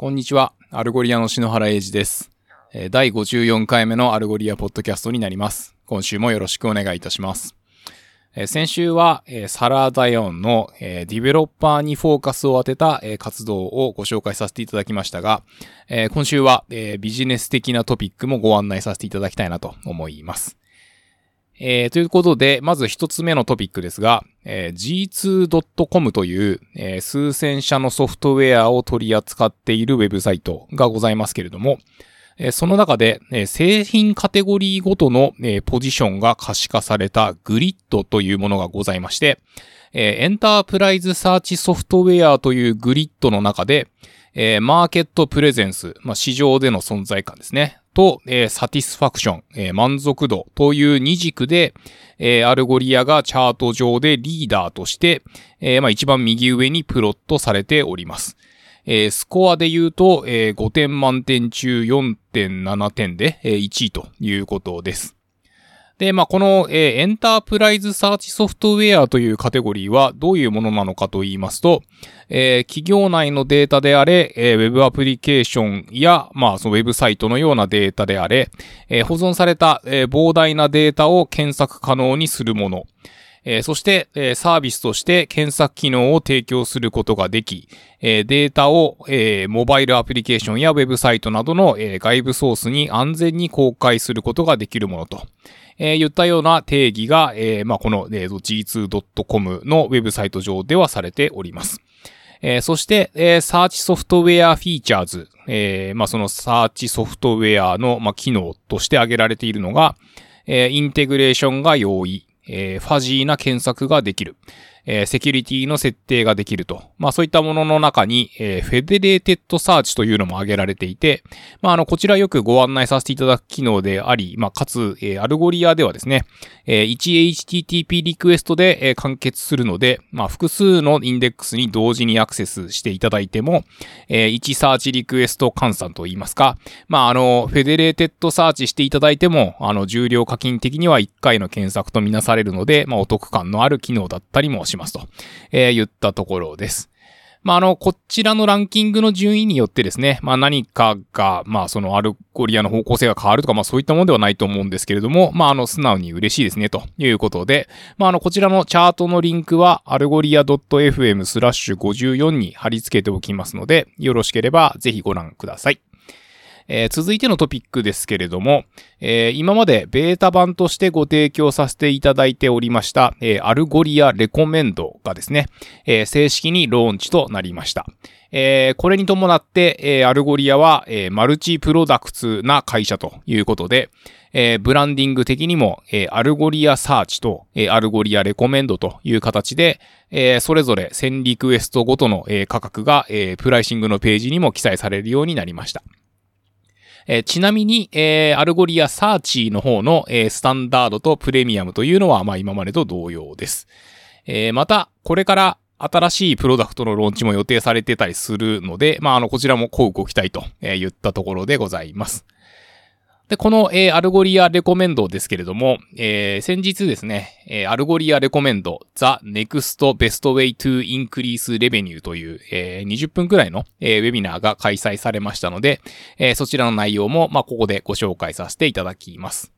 こんにちは。 Algolia の篠原英二です。第54回目の Algolia ポッドキャストになります。今週もよろしくお願いいたします。先週は、サラダイオンの、ディベロッパーにフォーカスを当てた、活動をご紹介させていただきましたが、今週は、ビジネス的なトピックもご案内させていただきたいなと思います。えーということで、まず一つ目のトピックですが、えー g2.com という、えー数千社のソフトウェアを取り扱っているウェブサイトがございますけれども、えーその中で、えー製品カテゴリーごとの、えーポジションが可視化されたグリッドというものがございまして、えー Enterprise Search Software というグリッドの中で、えー Market Presence、まあ、市場での存在感ですね。と、えー Satisfaction、えー満足度という二軸で、えー Algolia がチャート上でリーダーとして、えーまあ、一番右上にプロットされております。えースコアで言うと、えー5点満点中4.7点で、えー1位ということです。で、まあ、この、えーエンタープライズサーチソフトウェアというカテゴリーはどういうものなのかと言いますと、えー企業内のデータであれ、えーウェブアプリケーションや、まあ、そのウェブサイトのようなデータであれ、えー保存された、えー膨大なデータを検索可能にするもの、えーそして、えーサービスとして検索機能を提供することができ、えーデータを、えモバイルアプリケーションやウェブサイトなどの、え外部ソースに安全に公開することができるものと、えー言ったような定義が、えーまあ、この、えー g2.com のウェブサイト上ではされております。えーそして、えーサーチソフトウェアフィーチャーズ、えーまあ、そのサーチソフトウェアの、まあ、機能として挙げられているのが、えーインテグレーションが容易、えーファジーな検索ができる、えーセキュリティの設定ができると。まあそういったものの中に、えー Federated Search というのも挙げられていて、まああの、こちらよくご案内させていただく機能であり、まあかつ、えー Algolia ではですね、え 1HTTP リクエストで、え完結するので、まあ複数のインデックスに同時にアクセスしていただいても、え1サーチリクエスト換算と言いますか、まああの、 Federated Search していただいても、あの、従量課金的には1回の検索とみなされるので、まあお得感のある機能だったりもしますますと、えー言ったところです。まあ、あの、こちらのランキングの順位によってですね、まあ何かが、まあその Algolia の方向性が変わるとか、まあそういったものではないと思うんですけれども、まああの、素直に嬉しいですね、ということで、まああの、こちらのチャートのリンクは、 algolia .fm スラッシュ54に貼り付けておきますので、よろしければぜひご覧ください。えー続いてのトピックですけれども、えー今までベータ版としてご提供させていただいておりました、えー Algolia Recommend がですね、え正式にローンチとなりました。えこれに伴って、え Algolia は、えマルチプロダクツな会社ということで、えブランディング的にも、え Algolia Search と、え Algolia Recommend という形で、えそれぞれ1000リクエストごとの、え価格が、えプライシングのページにも記載されるようになりました。えちなみに、え Algolia Search の方の、えスタンダードとプレミアムというのは、まあ今までと同様です。えまた、これから新しいプロダクトのローンチも予定されてたりするので、まああの、こちらもこうご期待とえ言ったところでございます。で、この、えー Algolia Recommend ですけれども、えー先日ですね、えーアルゴリアレコメンド The Next Best Way to Increase Revenue という、えー20分くらいの、えーウェビナーが開催されましたので、えーそちらの内容も、まあ、ここでご紹介させていただきます。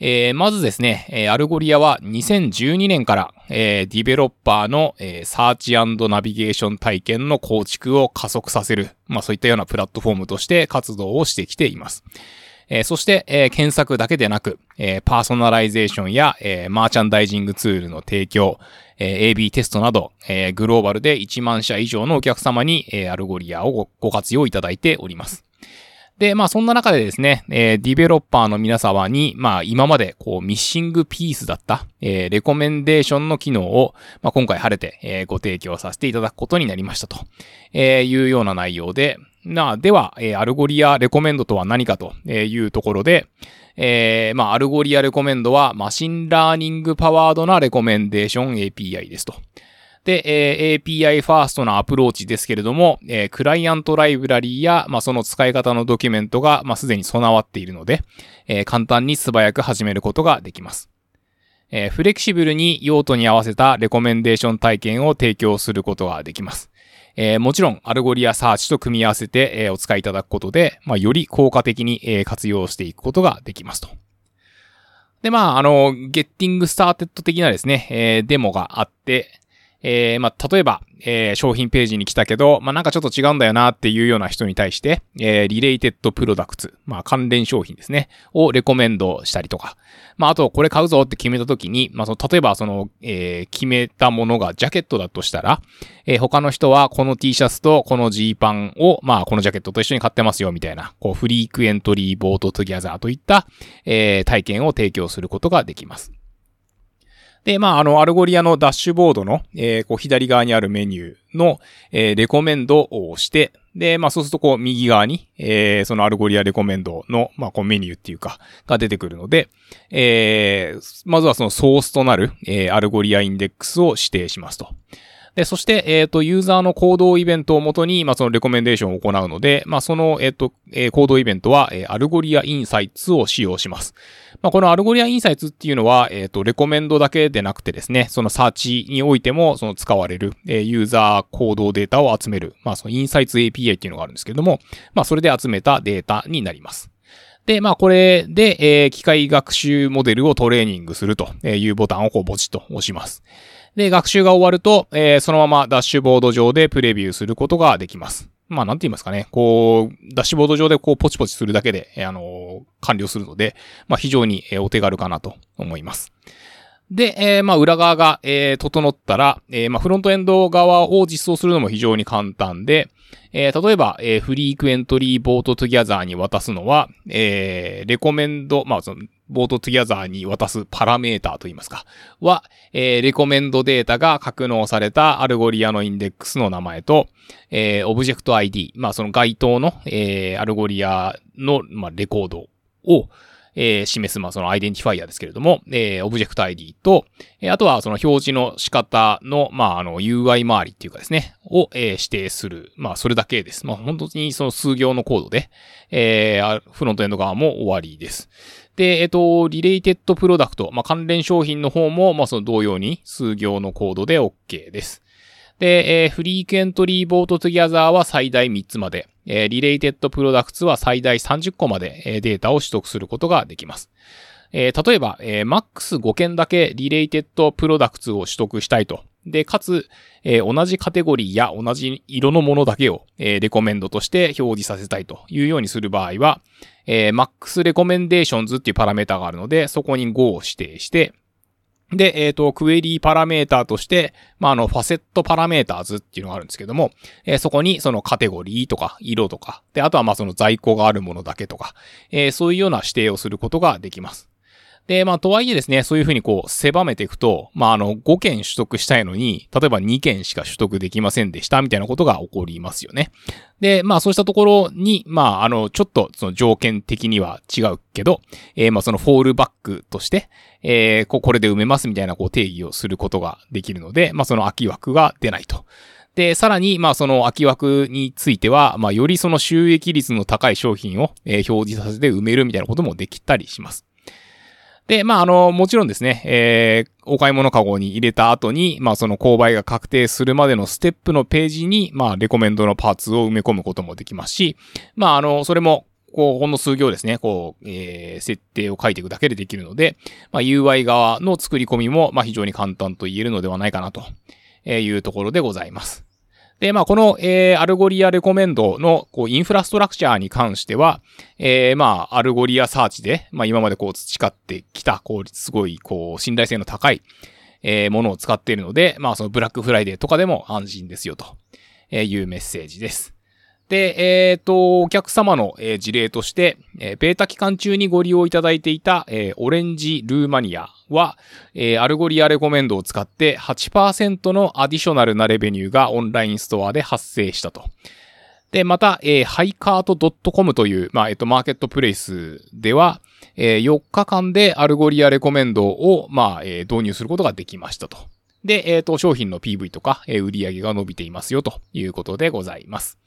えーまずですね、えー Algolia は2012年から、えーディベロッパーの、えーサーチナビゲーション体験の構築を加速させる、まあそういったようなプラットフォームとして活動をしてきています。えそして、え検索だけでなく、えパーソナライゼーションや、えマーチャンダイジングツールの提供、え AB テストなど、えグローバルで1万社以上のお客様に、え Algolia をご活用いただいております。で、まあそんな中でですね、えディベロッパーの皆様に、まあ今までこう missing piece だった、えレコメンデーションの機能を、まあ今回晴れて、えご提供させていただくことになりましたと、えいうような内容で、なあ、では、えー Algolia Recommend とは何かというところで、えーまあ Algolia Recommend は machine learning powered なレコメンデーション API ですと。で、えー API ファーストなアプローチですけれども、えークライアントライブラリーや、まあ、その使い方のドキュメントが、まあ、すでに備わっているので、えー簡単に素早く始めることができます。えーフレキシブルに用途に合わせたレコメンデーション体験を提供することができます。えー、もちろん、 Algolia Search と組み合わせて、えー、お使いいただくことで、まあ、より効果的に、えー、活用していくことができますと。で、まあ、あの、 getting started 的なですね、えー、デモがあって、えー、まあ、例えば、えー、商品ページに来たけど、まあ、なんかちょっと違うんだよなっていうような人に対して、えー、 related products、まあ、関連商品ですね、をレコメンドしたりとか、まあ、あと、これ買うぞって決めた時に、まあ、その、例えば、その、えー、決めたものがジャケットだとしたら、えー、他の人はこの T シャツとこの G パンを、まあ、このジャケットと一緒に買ってますよ、みたいな、こう、 frequently bought together といった、えー、体験を提供することができます。で、まあ、あの、 Algolia のダッシュボードの、えー、こう、左側にあるメニューの、えー、レコメンドを押して、で、まあ、そうすると、こう、右側に、えー、その Algolia Recommend の、まあ、こう、メニューっていうか、が出てくるので、えー、まずはそのソースとなる、えー、 Algolia インデックスを指定しますと。で、そして、えっ、ー、と、ユーザーの行動イベントをもとに、まあ、そのレコメンデーションを行うので、まあ、その、えっ、ー、と、えー、行動イベントは、え Algolia Insights を使用します。まあ、この Algolia Insights っていうのは、えっ、と、レコメンドだけでなくてですね、そのサーチにおいても、その使われる、えユーザー行動データを集める、まあ、そのインサイツ API っていうのがあるんですけども、まあ、それで集めたデータになります。で、まあこれで、えー、機械学習モデルをトレーニングするというボタンをこうポチッと押します。で、学習が終わると、えー、そのままダッシュボード上でプレビューすることができます。まあ、なんて言いますかね。こう、ダッシュボード上でこう、ポチポチするだけで、あのー、完了するので、まあ、非常にお手軽かなと思います。で、えー、まあ、裏側が、えー、整ったら、えー、まあ、フロントエンド側を実装するのも非常に簡単で、えー、例えば、えー、 frequently bought together に渡すのは、えー、レコメンド、まあ、その、 bought together に渡すパラメーターといいますか、は、えー、レコメンドデータが格納された Algolia のインデックスの名前と、えー、オブジェクト ID、まあ、その該当の、えー、 Algolia の、まあ、レコードを、えー、示す、まあ、その identifier ですけれども、えー、オブジェクト ID と、えー、あとはその表示の仕方の、まあ、あの、UI 周りっていうかですね、を、えー、指定する。まあ、それだけです。まあ、本当にその数行のコードで、えー、フロントエンド側も終わりです。で、えっ、と、 related product、まあ、関連商品の方も、まあ、その同様に数行のコードで OK です。で、えー、 frequently bought together は最大3つまで、えー、 related products は最大30個まで、えー、データを取得することができます。えー、例えば、えー、マックス5件だけ related products を取得したいと。で、かつ、えー、同じカテゴリーや同じ色のものだけを、えー、レコメンドとして表示させたいというようにする場合は、えー、 max recommendations っていうパラメータがあるので、そこに5を指定して、で、えっ、ー、と、クエリーパラメーターとして、まあ、あの、 facet parameters っていうのがあるんですけども、えー、そこにそのカテゴリーとか色とか、で、あとはまその在庫があるものだけとか、えー、そういうような指定をすることができます。で、まあ、とはいえですね、そういうふうにこう、狭めていくと、まあ、あの、5件取得したいのに、例えば2件しか取得できませんでした、みたいなことが起こりますよね。で、まあ、そうしたところに、まあ、あの、ちょっと、その条件的には違うけど、えー、まあ、そのフォールバックとして、えー、ここれで埋めますみたいな、こう、定義をすることができるので、まあ、その空き枠が出ないと。で、さらに、まあ、その空き枠については、まあ、よりその収益率の高い商品を、えー、表示させて埋めるみたいなこともできたりします。で、まあ、あの、もちろんですね、えー、お買い物カゴに入れた後に、まあ、その購買が確定するまでのステップのページに、まあ、レコメンドのパーツを埋め込むこともできますし、まあ、あの、それも、こう、ほんの数行ですね、こう、えー、設定を書いていくだけでできるので、まあ、UI 側の作り込みも、まあ、非常に簡単と言えるのではないかなというところでございます。で、まあ、この、えー、 Algolia Recommend の、こう、インフラストラクチャーに関しては、えー、まあ、 Algolia Search で、まあ、今までこう、培ってきた、こう、すごい、こう、信頼性の高い、えー、ものを使っているので、まあ、そのブラックフライデーとかでも安心ですよ、というメッセージです。で、えっ、ー、と、お客様の、えー、事例として、えー、ベータ期間中にご利用いただいていた、え、 Orange ルーマニアは、え、 Algolia Recommend を使って8%の additional な revenue がオンラインストアで発生したと。で、また、えー、 Hicart .com という、まあ、えっ、と、マーケットプレイスでは、え、4日間で Algolia Recommend を、まあ、え、導入することができましたと。で、えっ、と、商品の PV とか、えー、売上が伸びていますよということでございます。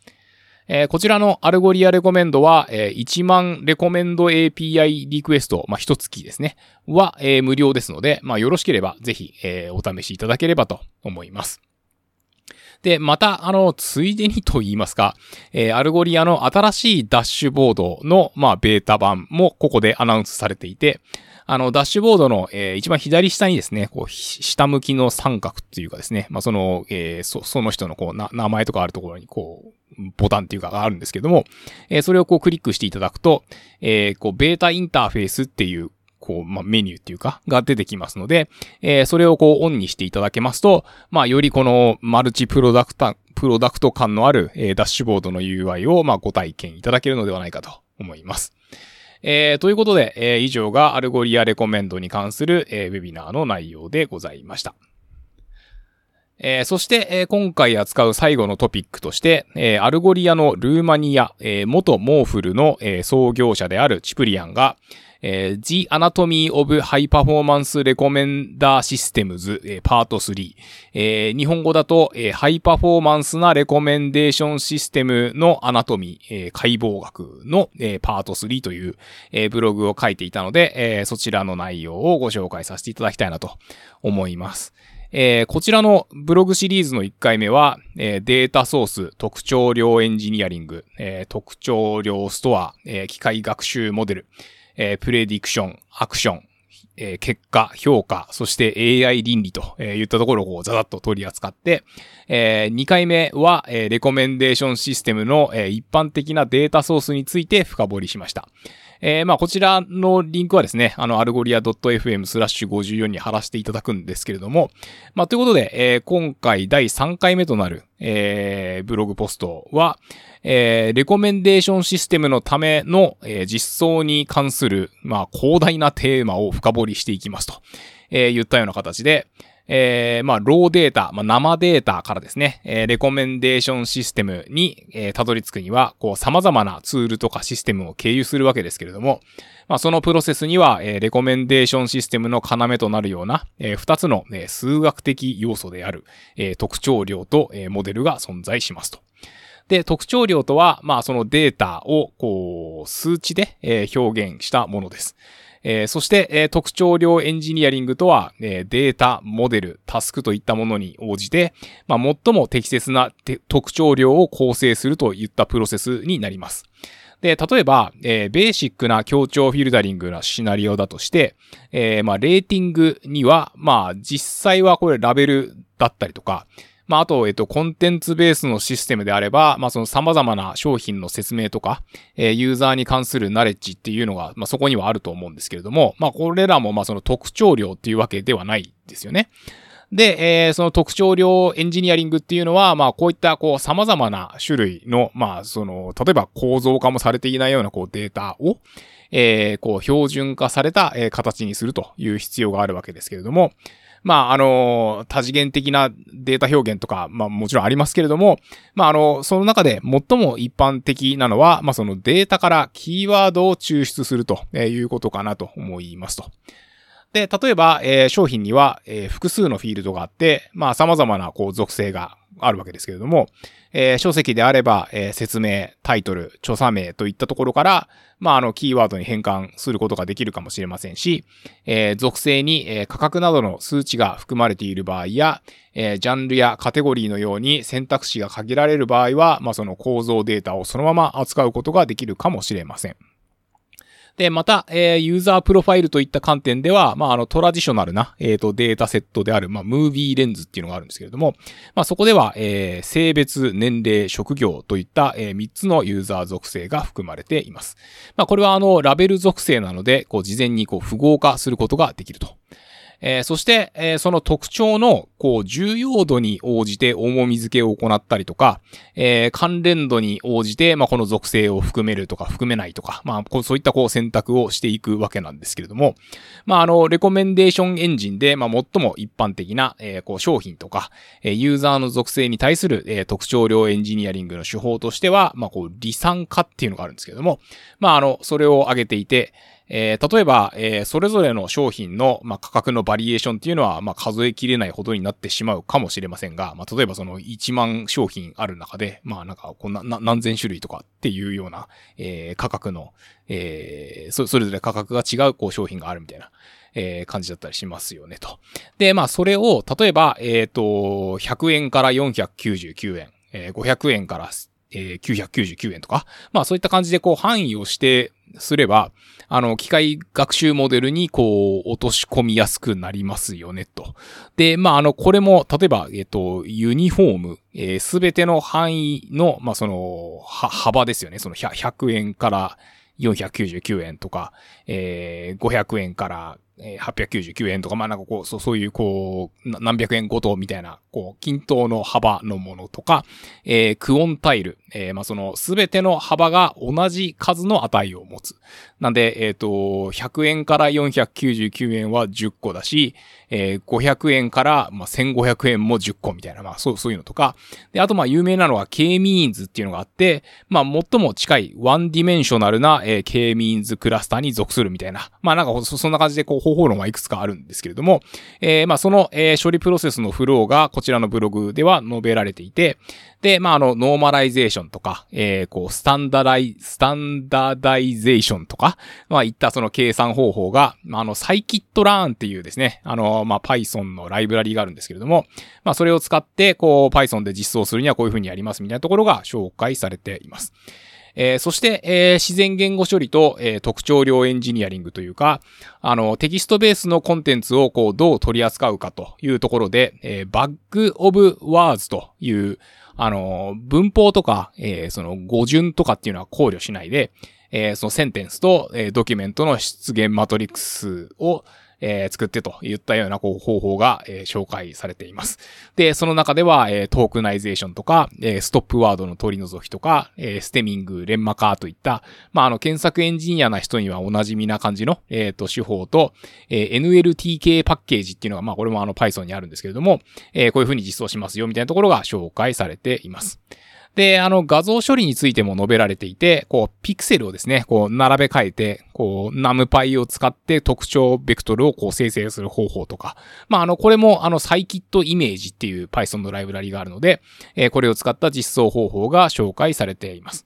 えー、こちらの Algolia Recommend は、えー、1万レコメンド API リクエスト、まあ、一月ですね、は、えー、無料ですので、まあ、よろしければぜひ、えー、お試しいただければと思います。で、また、あの、ついでにと言いますか、えー、 Algolia の新しいダッシュボードの、まあ、ベータ版もここでアナウンスされていて、あの、ダッシュボードの、えー、一番左下にですね、こう、下向きの三角っていうかですね、まあ、その、えー、そ、その人のこう、な、名前とかあるところに、こう、ボタンっていうかがあるんですけども、えー、それをこうクリックしていただくと、えー、こう、ベータインターフェースっていう、こう、まあ、メニューっていうか、が出てきますので、えー、それをこう、オンにしていただけますと、まあ、よりこの、マルチプロダクタ、プロダクト感のある、えー、ダッシュボードの UI を、まあ、ご体験いただけるのではないかと思います。えー、ということで、えー、以上が Algolia Recommend に関する、えー、ウェビナーの内容でございました。えー、そして、えー、今回扱う最後のトピックとして、えー、 Algolia のルーマニア、えー、元 Morphl の、えー、創業者である Ciprian が、えー、The Anatomy of High Performance Recommender Systems、えー、パート3、えー、日本語だと、えー、ハイパフォーマンスなレコメンデーションシステムのアナトミー、え、解剖学の、えー、パート3という、えー、ブログを書いていたので、えー、そちらの内容をご紹介させていただきたいなと思います。えー、こちらのブログシリーズの1回目は、えー、データソース、特徴量エンジニアリング、えー、特徴量ストア、え、機械学習モデル、え、プレディクション、アクション、え、結果、評価、そして AI 倫理と、えー、言ったところをこうザザッと取り扱って、え、2回目は、え、レコメンデーションシステムの、え、一般的なデータソースについて深掘りしました。えー、まあ、こちらのリンクはですね、あの、 Algolia .fm スラッシュ54に貼らせていただくんですけれども、まあ、ということで、えー、今回第3回目となる、えー、ブログポストは、えー、レコメンデーションシステムのための、えー、実装に関する、まあ、広大なテーマを深掘りしていきますと、えー、言ったような形で、えー、まあ、 raw data、まあ、生データからですね、えー、レコメンデーションシステムに、えー、たどり着くには、こう、様々なツールとかシステムを経由するわけですけれども、まあ、そのプロセスには、えー、レコメンデーションシステムの要となるような、えー、二つの、え、数学的要素である、えー、特徴量と、えー、モデルが存在しますと。で、特徴量とは、まあ、そのデータを、こう、数値で、えー、表現したものです。えー、そして、えー、特徴量エンジニアリングとは、えー、データ、モデル、タスクといったものに応じて、まあ、最も適切な特徴量を構成するといったプロセスになります。で、例えば、えー、ベーシックな協調フィルタリングなシナリオだとして、えー、まあ、レーティングには、まあ、実際はこれラベルだったりとか、まあ、あと、えっと、コンテンツベースのシステムであれば、まあ、その様々な商品の説明とか、えー、ユーザーに関するナレッジっていうのが、まあ、そこにはあると思うんですけれども、まあ、これらも、まあ、その特徴量っていうわけではないですよね。で、えー、その特徴量エンジニアリングっていうのは、まあ、こういった、こう、様々な種類の、まあ、その、例えば構造化もされていないような、こう、データを、えー、こう、標準化された、えー、形にするという必要があるわけですけれども、まあ、あの、多次元的なデータ表現とか、まあもちろんありますけれども、まああの、その中で最も一般的なのは、まあそのデータからキーワードを抽出するということかなと思いますと。で、例えば、えー、商品には、えー、複数のフィールドがあって、まあ様々なこう属性があるわけですけれども、えー、書籍であれば、えー、説明、タイトル、著作名といったところから、まあ、あの、キーワードに変換することができるかもしれませんし、えー、属性に、え、価格などの数値が含まれている場合や、え、ジャンルやカテゴリーのように選択肢が限られる場合は、まあ、その構造データをそのまま扱うことができるかもしれません。で、また、えー、ユーザープロファイルといった観点では、まあ、あの、トラディショナルな、えっ、ー、と、データセットである、まあ、 MovieLens っていうのがあるんですけれども、まあ、そこでは、えー、性別、年齢、職業といった、えー、3つのユーザー属性が含まれています。まあ、これは、あの、ラベル属性なので、こう、事前に、こう、符号化することができると。えー、そして、えー、その特徴の、こう、重要度に応じて重み付けを行ったりとか、えー、関連度に応じて、まあ、この属性を含めるとか含めないとか、まあ、こうそういったこう選択をしていくわけなんですけれども、まあ、あの、レコメンデーションエンジンで、まあ、最も一般的な、えー、こう、商品とか、えー、ユーザーの属性に対する、えー、特徴量エンジニアリングの手法としては、まあ、こう、離散化っていうのがあるんですけれども、まあ、あの、それを挙げていて、えー、例えば、えー、それぞれの商品の、まあ、価格のバリエーションっていうのは、まあ、数えきれないほどになってしまうかもしれませんが、まあ、例えばその1万商品ある中で、まあ、なんか、こんな、何千種類とかっていうような、えー、価格の、え、そ、それぞれ価格が違う、こう、商品があるみたいな。えー、感じだったりしますよね、と。で、まあ、それを、例えば、えっ、と、100円から499円、えー、500円から、えー、999円とか、まあそういった感じでこう範囲をしてすれば、あの、機械学習モデルにこう落とし込みやすくなりますよね、と。で、まああの、これも、例えば、えっと、ユニフォーム、す、べ、ての範囲の、まあその、幅ですよね。その 100, 100円から499円とか、えー、500円からえ899円とか、まあなんかこう、そうそういうこう、何百円ごとみたいな、こう、均等の幅のものとか、えー、 quantile、えー、まあその、すべての幅が同じ数の値を持つ。なんで、えっ、ー、と、100円から499円は10個だし、えー、500円から、まあ、1500円も10個みたいな、まあ、そう、そういうのとか。で、あと、まあ、有名なのは K-means っていうのがあって、まあ、最も近い one dimensional な、えー、K-means クラスターに属するみたいな。まあ、なんかそ、そんな感じで、こう、方法論はいくつかあるんですけれども、えー、まあ、その、えー、処理プロセスのフローがこちらのブログでは述べられていて、で、まあ、あの、ノーマライゼーションとか、えー、こう、 standardi、standardization とか、まあ、いったその計算方法が、まあ、あの、 scikit-learn っていうですね、あの、まあ、Python のライブラリがあるんですけれども、まあ、それを使って、こう、Python で実装するにはこういう風にやりますみたいなところが紹介されています。えー、そして、えー、自然言語処理と、えー、特徴量エンジニアリングというか、あの、テキストベースのコンテンツをこう、どう取り扱うかというところで、えー、バッグオブワーズという、あの、文法とか、えー、その語順とかっていうのは考慮しないで、えー、そのセンテンスと、えー、ドキュメントの出現マトリックスを、えー、作ってといったようなこう方法が、えー、紹介されています。で、その中では、えー、 tokenization とか、えー、ストップワードの取り除きとか、えー、 stemming、レンマ化といった、まあ、あの、検索エンジニアな人にはお馴染みな感じの、えっ、ー、と、手法と、えー、NLTK パッケージっていうのが、まあ、これもあの Python にあるんですけれども、えー、こういうふうに実装しますよ、みたいなところが紹介されています。で、あの、画像処理についても述べられていて、こう、ピクセルをですね、こう、並べ替えて、こう、ナムパイを使って特徴ベクトルをこう、生成する方法とか。まあ、あの、これも、あの、サイキットイメージっていう Python のライブラリがあるので、えー、これを使った実装方法が紹介されています。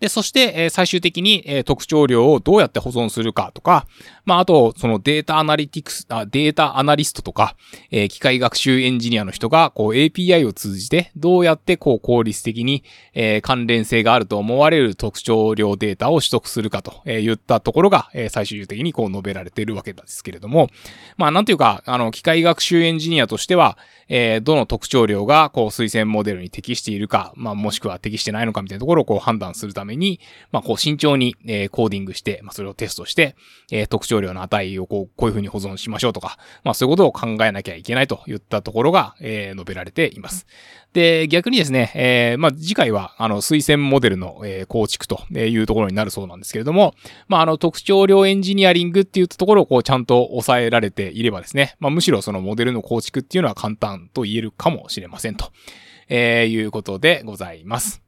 で、そして、え、最終的に、え、特徴量をどうやって保存するかとか、まあ、あと、そのデータアナリティクス、あデータアナリストとか、え、機械学習エンジニアの人が、こう API を通じて、どうやってこう効率的に、え、関連性があると思われる特徴量データを取得するかと、え、言ったところが、え、最終的にこう述べられているわけですけれども、まあ、なんていうか、あの、機械学習エンジニアとしては、え、どの特徴量が、こう、推薦モデルに適しているか、まあ、もしくは適してないのかみたいなところをこう判断するためめに、まあ、こう、慎重に、えー、コーディングして、まあ、それをテストして、えー、特徴量の値をこう、こういう風に保存しましょうとか、まあ、そういうことを考えなきゃいけないといったところが、えー、述べられています。で、逆にですね、えー、まあ、次回は、あの、推薦モデルの、えー、構築というところになるそうなんですけれども、まあ、あの、特徴量エンジニアリングっていうところをこう、ちゃんと抑えられていればですね、まあ、むしろそのモデルの構築っていうのは簡単と言えるかもしれませんと、えー、いうことでございます。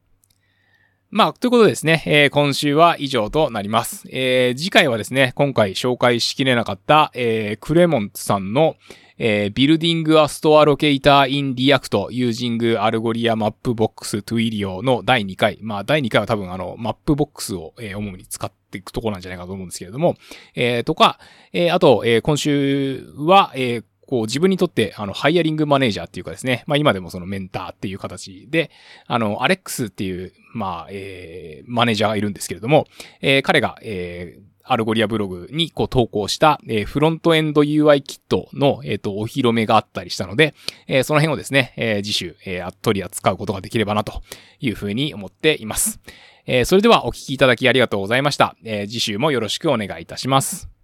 まあ、ということでですね、えー、今週は以上となります。えー、次回はですね、今回紹介しきれなかった、えー、クレモンツさんの、えー、Building a Store Locator in React Using Algoria Mapbox Twilio の第2回。まあ、第2回は多分あの、Mapbox を、えー、主に使っていくところなんじゃないかと思うんですけれども、えー、とか、えー、あと、えー、今週は、えー、こう自分にとってあの hiring manager っていうかですね、まあ今でもそのメンターっていう形で、あの、アレックスっていう、まあ、えー、マネージャーがいるんですけれども、えー、彼が、えー、 Algolia ブログにこう投稿した、えー、フロントエンド UI キットの、えっ、ー、と、お披露目があったりしたので、えー、その辺をですね、えー、次週、えー、取り扱うことができればなというふうに思っています。えー、それではお聞きいただきありがとうございました。えー、次週もよろしくお願いいたします。